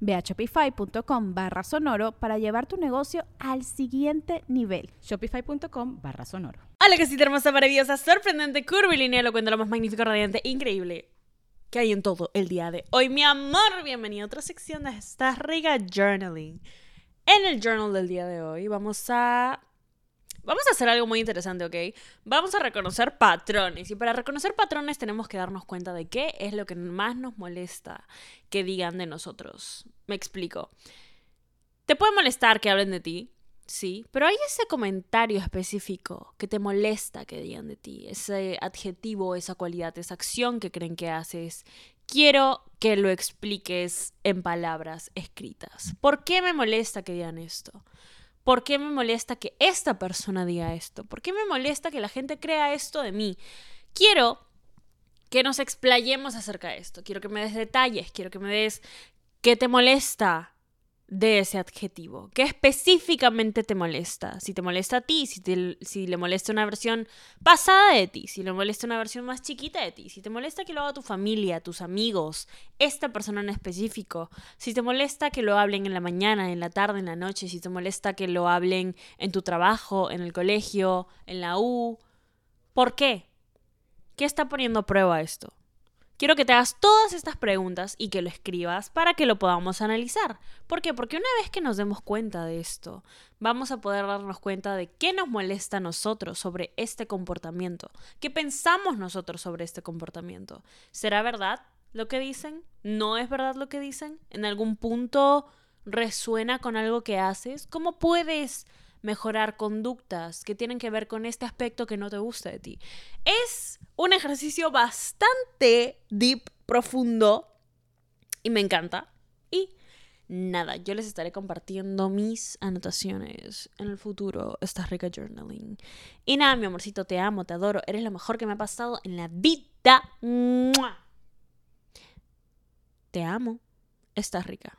Ve a shopify.com barra sonoro para llevar tu negocio al siguiente nivel. Shopify.com barra sonoro. Hola, casita hermosa, maravillosa, sorprendente, curvilínea, lo cuento lo más magnífico, radiante, increíble que hay en todo el día de hoy. Mi amor, bienvenido a otra sección de esta riga journaling. En el journal del día de hoy vamos a Vamos a hacer algo muy interesante, ¿ok? Vamos a reconocer patrones. Y para reconocer patrones tenemos que darnos cuenta de qué es lo que más nos molesta que digan de nosotros. Me explico. Te puede molestar que hablen de ti, sí, pero hay ese comentario específico que te molesta que digan de ti, ese adjetivo, esa cualidad, esa acción que creen que haces. Quiero que lo expliques en palabras escritas. ¿Por qué me molesta que digan esto? ¿Por qué me molesta que esta persona diga esto? ¿Por qué me molesta que la gente crea esto de mí? Quiero que nos explayemos acerca de esto. Quiero que me des detalles, quiero que me des qué te molesta, de ese adjetivo? ¿Qué específicamente te molesta? Si te molesta a ti, si, si le molesta una versión pasada de ti, si le molesta una versión más chiquita de ti, si te molesta que lo haga tu familia, tus amigos, esta persona en específico, si te molesta que lo hablen en la mañana, en la tarde, en la noche, si te molesta que lo hablen en tu trabajo, en el colegio, en la U, ¿por qué? ¿Qué está poniendo a prueba esto? Quiero que te hagas todas estas preguntas y que lo escribas para que lo podamos analizar. ¿Por qué? Porque una vez que nos demos cuenta de esto, vamos a poder darnos cuenta de qué nos molesta a nosotros sobre este comportamiento, qué pensamos nosotros sobre este comportamiento. ¿Será verdad lo que dicen? ¿No es verdad lo que dicen? ¿En algún punto resuena con algo que haces? ¿Cómo puedes mejorar conductas que tienen que ver con este aspecto que no te gusta de ti. Es un ejercicio bastante deep, profundo y me encanta. Y nada, yo les estaré compartiendo mis anotaciones en el futuro. Estás rica journaling. Y nada, mi amorcito, te amo, te adoro. Eres lo mejor que me ha pasado en la vida. Te amo. Estás rica.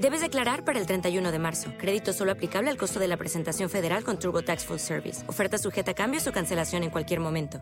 Debes declarar para el 31 de marzo. Crédito solo aplicable al costo de la presentación federal con Turbo Tax Full Service. Oferta sujeta a cambios o cancelación en cualquier momento.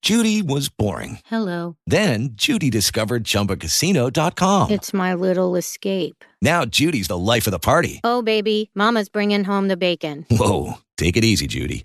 Judy was boring. Hello. Then Judy discovered ChumbaCasino.com. It's my little escape. Now Judy's the life of the party. Oh, baby, Mama's bringing home the bacon. Whoa, take it easy, Judy.